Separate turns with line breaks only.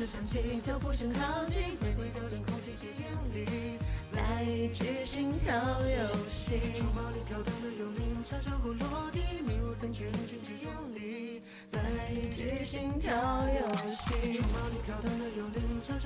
的香气，脚步声靠近，玫瑰凋零，空气却艳丽，来一局心跳游戏。城堡里飘荡的幽灵，传说后落地，迷雾散去，人群却艳丽，来一局心跳游戏。城堡里飘荡的幽灵，传说。